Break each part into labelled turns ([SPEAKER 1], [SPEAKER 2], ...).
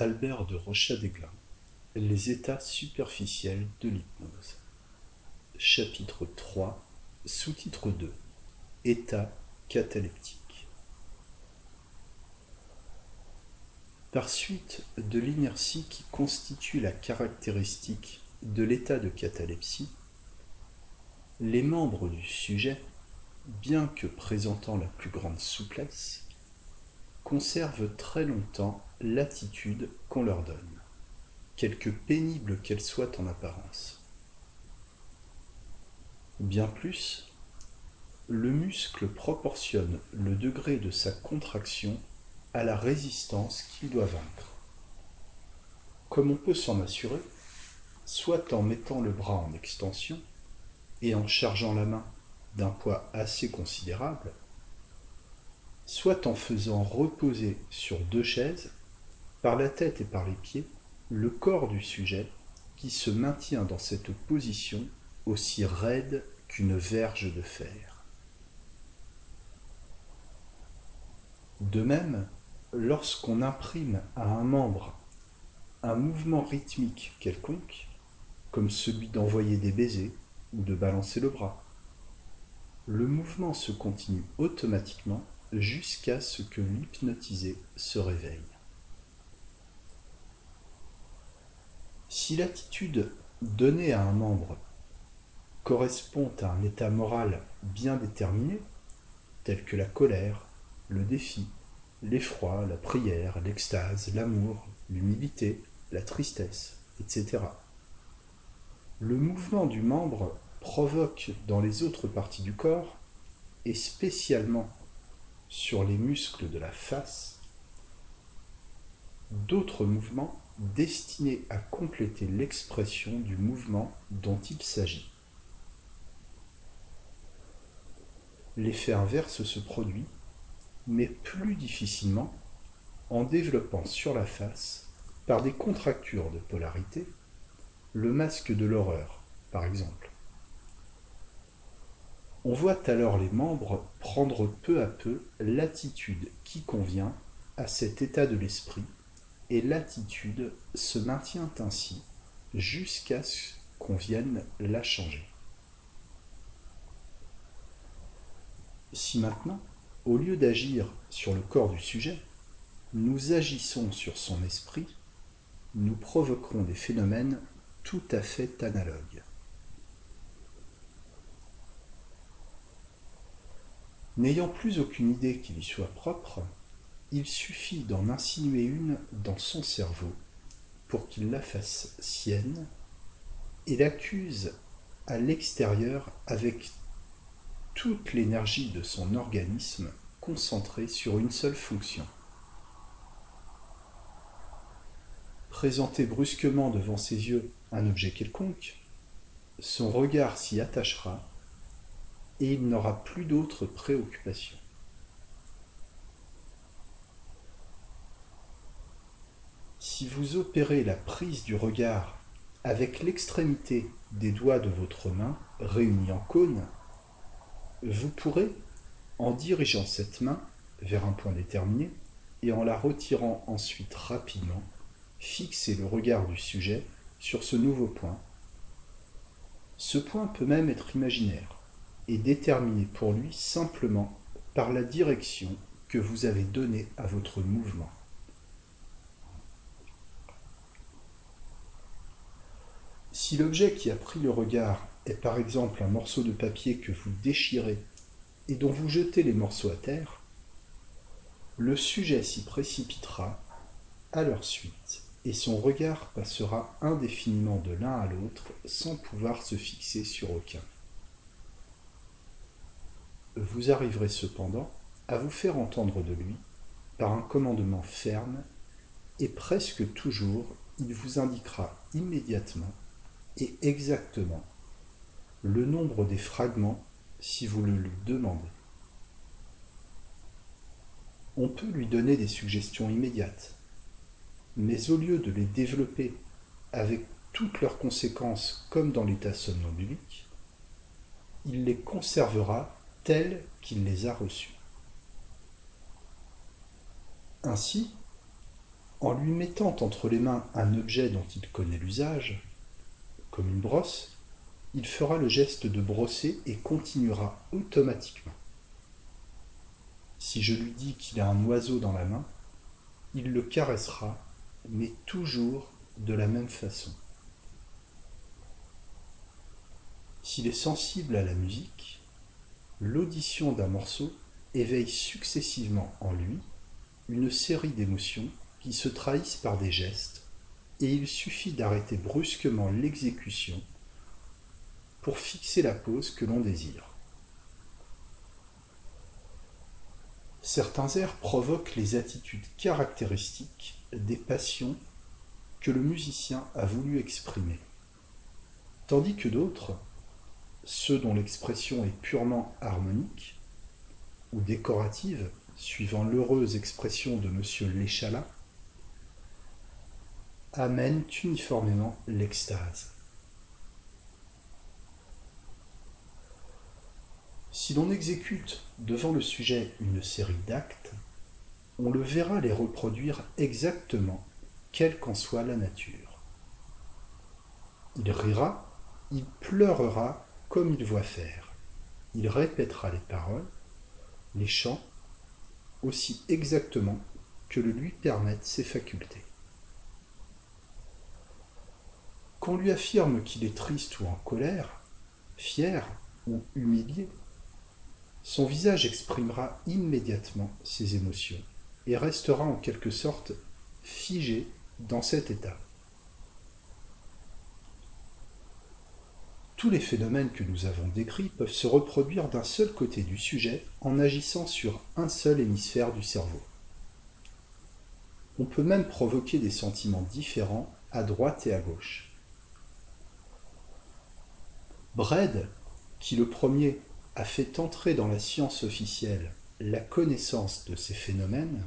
[SPEAKER 1] Albert de Rochadéglin Les états superficiels de l'hypnose. Chapitre 3 Sous-titre 2 État cataleptique. Par suite de l'inertie qui constitue la caractéristique de l'état de catalepsie, les membres du sujet, bien que présentant la plus grande souplesse, conservent très longtemps l'attitude qu'on leur donne, quelque pénible qu'elle soit en apparence. Bien plus, le muscle proportionne le degré de sa contraction à la résistance qu'il doit vaincre. Comme on peut s'en assurer, soit en mettant le bras en extension et en chargeant la main d'un poids assez considérable, soit en faisant reposer sur deux chaises par la tête et par les pieds, le corps du sujet qui se maintient dans cette position aussi raide qu'une verge de fer. De même, lorsqu'on imprime à un membre un mouvement rythmique quelconque, comme celui d'envoyer des baisers ou de balancer le bras, le mouvement se continue automatiquement jusqu'à ce que l'hypnotisé se réveille. Si l'attitude donnée à un membre correspond à un état moral bien déterminé, tel que la colère, le défi, l'effroi, la prière, l'extase, l'amour, l'humilité, la tristesse, etc. Le mouvement du membre provoque dans les autres parties du corps, et spécialement sur les muscles de la face, d'autres mouvements destinés à compléter l'expression du mouvement dont il s'agit. L'effet inverse se produit, mais plus difficilement, en développant sur la face, par des contractures de polarité, le masque de l'horreur, par exemple. On voit alors les membres prendre peu à peu l'attitude qui convient à cet état de l'esprit, et l'attitude se maintient ainsi jusqu'à ce qu'on vienne la changer. Si maintenant, au lieu d'agir sur le corps du sujet, nous agissons sur son esprit, nous provoquerons des phénomènes tout à fait analogues. N'ayant plus aucune idée qui lui soit propre, il suffit d'en insinuer une dans son cerveau pour qu'il la fasse sienne et l'accuse à l'extérieur avec toute l'énergie de son organisme concentrée sur une seule fonction. Présenter brusquement devant ses yeux un objet quelconque, son regard s'y attachera et il n'aura plus d'autre préoccupation. Si vous opérez la prise du regard avec l'extrémité des doigts de votre main réunis en cône, vous pourrez, en dirigeant cette main vers un point déterminé et en la retirant ensuite rapidement, fixer le regard du sujet sur ce nouveau point. Ce point peut même être imaginaire et déterminé pour lui simplement par la direction que vous avez donnée à votre mouvement. Si l'objet qui a pris le regard est par exemple un morceau de papier que vous déchirez et dont vous jetez les morceaux à terre, le sujet s'y précipitera à leur suite et son regard passera indéfiniment de l'un à l'autre sans pouvoir se fixer sur aucun vous arriverez cependant à vous faire entendre de lui par un commandement ferme, et presque toujours il vous indiquera immédiatement et exactement le nombre des fragments si vous le lui demandez. On peut lui donner des suggestions immédiates, mais au lieu de les développer avec toutes leurs conséquences comme dans l'état somnambulique, il les conservera tels qu'il les a reçus. Ainsi, En lui mettant entre les mains un objet dont il connaît l'usage, comme une brosse, il fera le geste de brosser et continuera automatiquement. Si je lui dis qu'il a un oiseau dans la main, il le caressera, mais toujours de la même façon. S'il est sensible à la musique, l'audition d'un morceau éveille successivement en lui une série d'émotions qui se trahissent par des gestes, et il suffit d'arrêter brusquement l'exécution pour fixer la pose que l'on désire. Certains airs provoquent les attitudes caractéristiques des passions que le musicien a voulu exprimer, tandis que d'autres, ceux dont l'expression est purement harmonique ou décorative, suivant l'heureuse expression de M. Léchalat, amènent uniformément l'extase. Si l'on exécute devant le sujet une série d'actes, on le verra les reproduire exactement, quelle qu'en soit la nature. Il rira, il pleurera comme il voit faire. Il répétera les paroles, les chants, aussi exactement que le lui permettent ses facultés. Qu'on lui affirme qu'il est triste ou en colère, fier ou humilié, son visage exprimera immédiatement ses émotions et restera en quelque sorte figé dans cet état. Tous les phénomènes que nous avons décrits peuvent se reproduire d'un seul côté du sujet en agissant sur un seul hémisphère du cerveau. On peut même provoquer des sentiments différents à droite et à gauche. Bredd, qui le premier a fait entrer dans la science officielle la connaissance de ces phénomènes,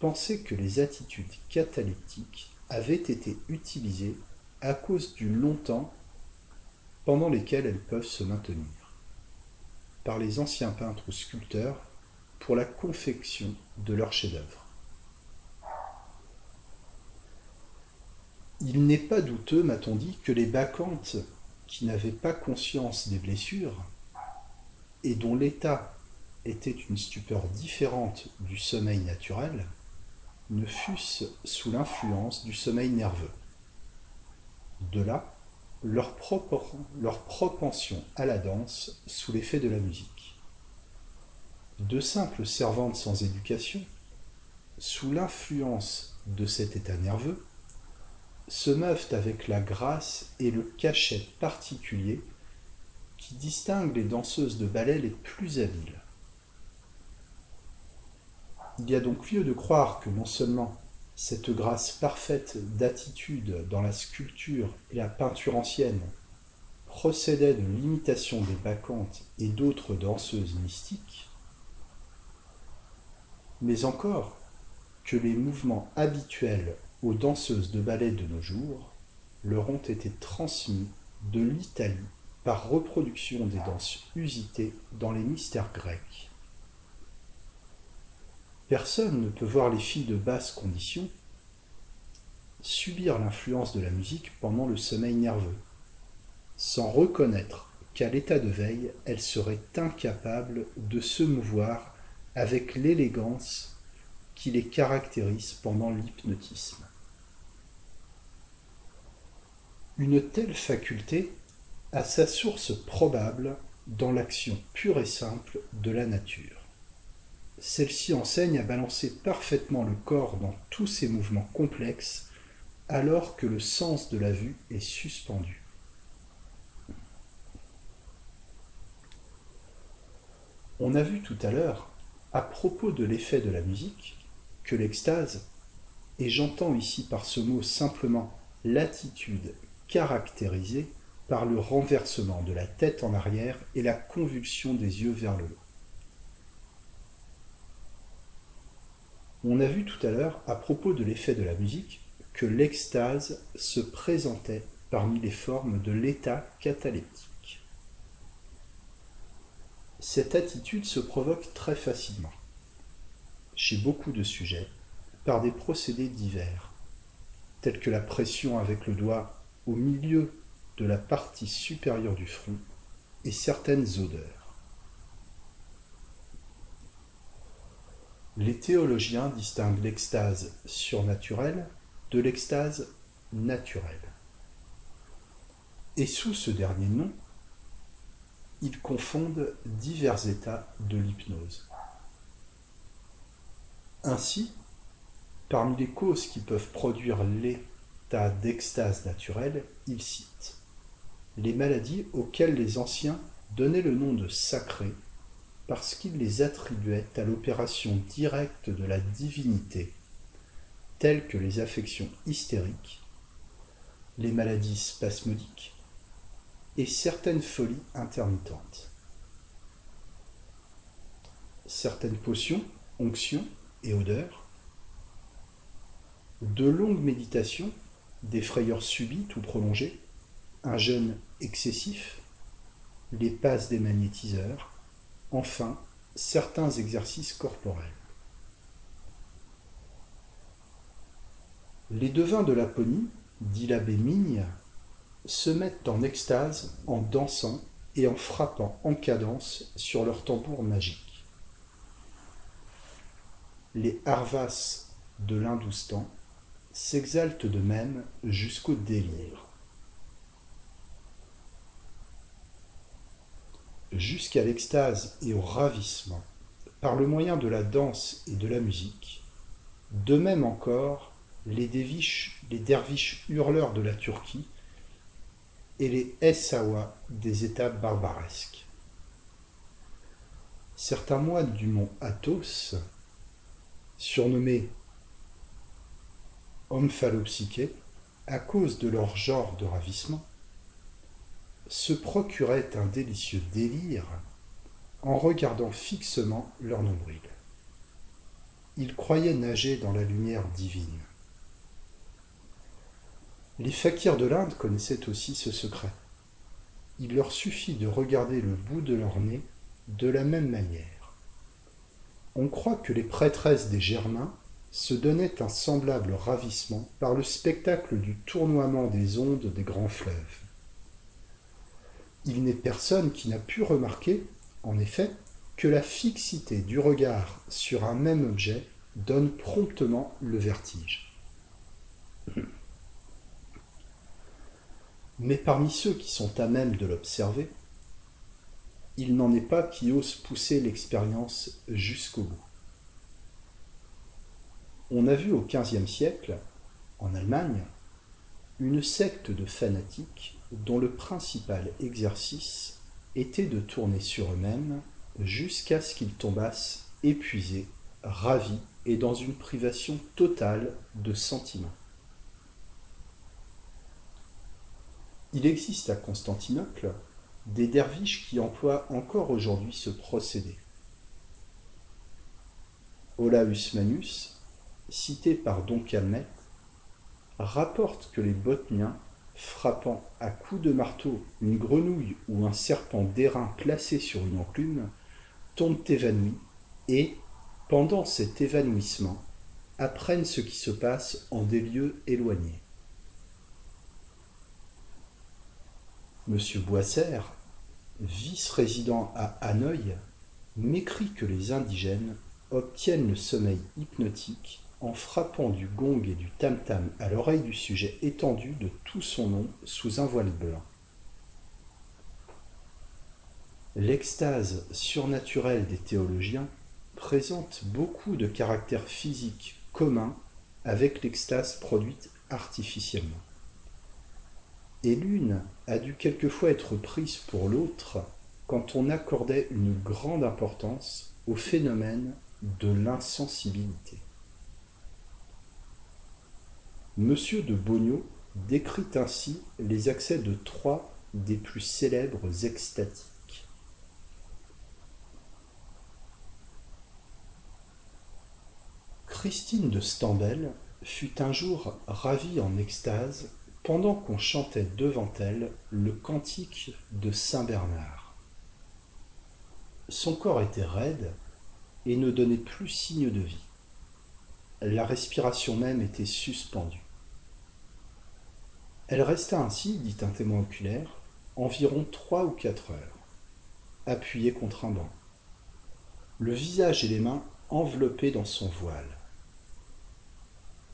[SPEAKER 1] pensait que les attitudes cataleptiques avaient été utilisées à cause du longtemps pendant lesquels elles peuvent se maintenir, par les anciens peintres ou sculpteurs pour la confection de leurs chefs-d'œuvre. Il n'est pas douteux, m'a-t-on dit, que les bacchantes qui n'avaient pas conscience des blessures et dont l'état était une stupeur différente du sommeil naturel, ne fussent sous l'influence du sommeil nerveux. De là, leur, propension à la danse sous l'effet de la musique. De simples servantes sans éducation, sous l'influence de cet état nerveux, se meuvent avec la grâce et le cachet particulier qui distingue les danseuses de ballet les plus habiles. Il y a donc lieu de croire que non seulement cette grâce parfaite d'attitude dans la sculpture et la peinture ancienne procédait de l'imitation des bacchantes et d'autres danseuses mystiques, mais encore que les mouvements habituels aux danseuses de ballet de nos jours leur ont été transmis de l'Italie par reproduction des danses usitées dans les mystères grecs. Personne ne peut voir les filles de basse condition subir l'influence de la musique pendant le sommeil nerveux, sans reconnaître qu'à l'état de veille, elles seraient incapables de se mouvoir avec l'élégance qui les caractérise pendant l'hypnotisme. Une telle faculté a sa source probable dans l'action pure et simple de la nature. Celle-ci enseigne à balancer parfaitement le corps dans tous ses mouvements complexes alors que le sens de la vue est suspendu. On a vu tout à l'heure, à propos de l'effet de la musique, que l'extase, et j'entends ici par ce mot simplement l'attitude caractérisée par le renversement de la tête en arrière et la convulsion des yeux vers le haut. On a vu tout à l'heure, à propos de l'effet de la musique, que l'extase se présentait parmi les formes de l'état cataleptique. Cette attitude se provoque très facilement, chez beaucoup de sujets, par des procédés divers, tels que la pression avec le doigt au milieu de la partie supérieure du front et certaines odeurs. Les théologiens distinguent l'extase surnaturelle de l'extase naturelle. Et sous ce dernier nom, ils confondent divers états de l'hypnose. Ainsi, parmi les causes qui peuvent produire l'état d'extase naturelle, ils citent les maladies auxquelles les anciens donnaient le nom de sacrées parce qu'ils les attribuaient à l'opération directe de la divinité, telles que les affections hystériques, les maladies spasmodiques et certaines folies intermittentes. Certaines potions, onctions et odeurs, de longues méditations, des frayeurs subites ou prolongées, un jeûne excessif, les passes des magnétiseurs, enfin certains exercices corporels. Les devins de Laponie, dit l'abbé Migne, se mettent en extase en dansant et en frappant en cadence sur leur tambour magique. Les Harvas de l'Hindoustan s'exaltent de même jusqu'au délire. Jusqu'à l'extase et au ravissement, par le moyen de la danse et de la musique. De même encore, les, les derviches hurleurs de la Turquie et les Essawa des États barbaresques. Certains moines du mont Athos, surnommés omphallopsychés à cause de leur genre de ravissement, se procuraient un délicieux délire en regardant fixement leur nombril. Ils croyaient nager dans la lumière divine. Les fakirs de l'Inde connaissaient aussi ce secret. Il leur suffit de regarder le bout de leur nez de la même manière. On croit que les prêtresses des Germains se donnaient un semblable ravissement par le spectacle du tournoiement des ondes des grands fleuves il n'est personne qui n'a pu remarquer, en effet, que la fixité du regard sur un même objet donne promptement le vertige. Mais parmi ceux qui sont à même de l'observer, il n'en est pas qui osent pousser l'expérience jusqu'au bout. On a vu au XVe siècle, en Allemagne, une secte de fanatiques dont le principal exercice était de tourner sur eux-mêmes jusqu'à ce qu'ils tombassent épuisés, ravis et dans une privation totale de sentiments. Il existe à Constantinople des derviches qui emploient encore aujourd'hui ce procédé. Olaus Manus, cité par Don Calmet, rapporte que les Botniens frappant à coups de marteau une grenouille ou un serpent d'airain placé sur une enclume, tombent évanouis et, pendant cet évanouissement, apprennent ce qui se passe en des lieux éloignés. M. Boisserre, vice-résident à Hanoï, m'écrit que les indigènes obtiennent le sommeil hypnotique en frappant du gong et du tam-tam à l'oreille du sujet étendu de tout son nom sous un voile blanc. L'extase surnaturelle des théologiens présente beaucoup de caractères physiques communs avec l'extase produite artificiellement. Et l'une a dû quelquefois être prise pour l'autre quand on accordait une grande importance au phénomène de l'insensibilité. Monsieur de Bogneau décrit ainsi les accès de trois des plus célèbres extatiques. Christine de Stambel fut un jour ravie en extase pendant qu'on chantait devant elle le cantique de Saint Bernard. Son corps était raide et ne donnait plus signe de vie. la respiration même était suspendue. Elle resta ainsi, dit un témoin oculaire, environ trois ou quatre heures, appuyée contre un banc, le visage et les mains enveloppés dans son voile.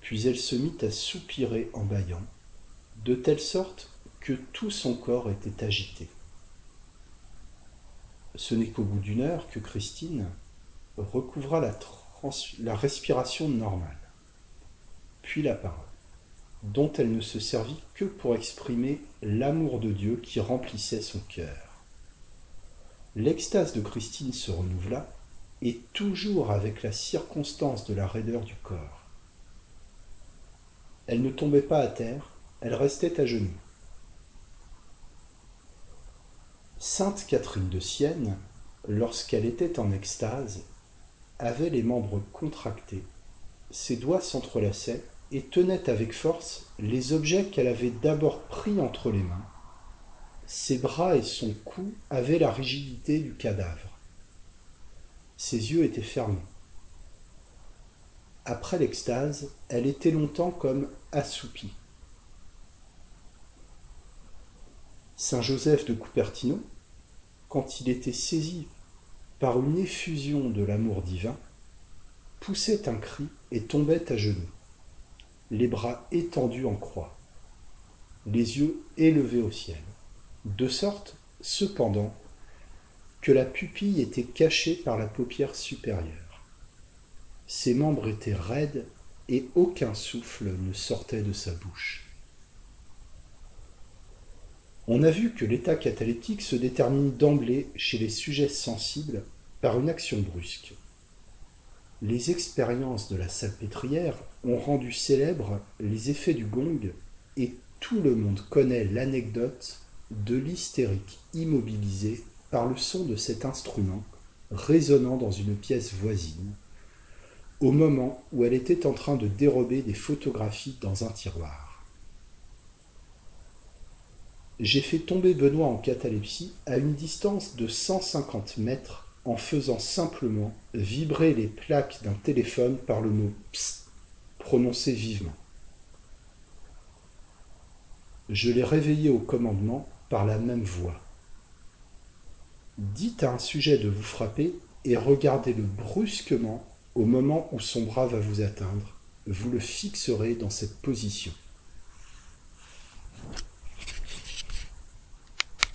[SPEAKER 1] Puis elle se mit à soupirer en bâillant, de telle sorte que tout son corps était agité. Ce n'est qu'au bout d'une heure que Christine recouvra la, la respiration normale, puis la parole, dont elle ne se servit que pour exprimer l'amour de Dieu qui remplissait son cœur. L'extase de Christine se renouvela, et toujours avec la circonstance de la raideur du corps. Elle ne tombait pas à terre, elle restait à genoux. Sainte Catherine de Sienne, lorsqu'elle était en extase, avait les membres contractés, ses doigts s'entrelaçaient et tenait avec force les objets qu'elle avait d'abord pris entre les mains. Ses bras et son cou avaient la rigidité du cadavre. Ses yeux étaient fermés. Après l'extase, elle était longtemps comme assoupie. Saint Joseph de Cupertino, quand il était saisi par une effusion de l'amour divin, poussait un cri et tombait à genoux, les bras étendus en croix, les yeux élevés au ciel, de sorte, cependant, que la pupille était cachée par la paupière supérieure. Ses membres étaient raides et aucun souffle ne sortait de sa bouche. On a vu que l'état cataleptique se détermine d'emblée chez les sujets sensibles par une action brusque. Les expériences de la salpêtrière ont rendu célèbres les effets du gong et tout le monde connaît l'anecdote de l'hystérique immobilisé par le son de cet instrument résonnant dans une pièce voisine, au moment où elle était en train de dérober des photographies dans un tiroir. J'ai fait tomber Benoît en catalepsie à une distance de 150 mètres en faisant simplement vibrer les plaques d'un téléphone par le mot Psst, prononcé vivement. Je l'ai réveillé au commandement par la même voix. Dites à un sujet de vous frapper et regardez-le brusquement au moment où son bras va vous atteindre. Vous le fixerez dans cette position.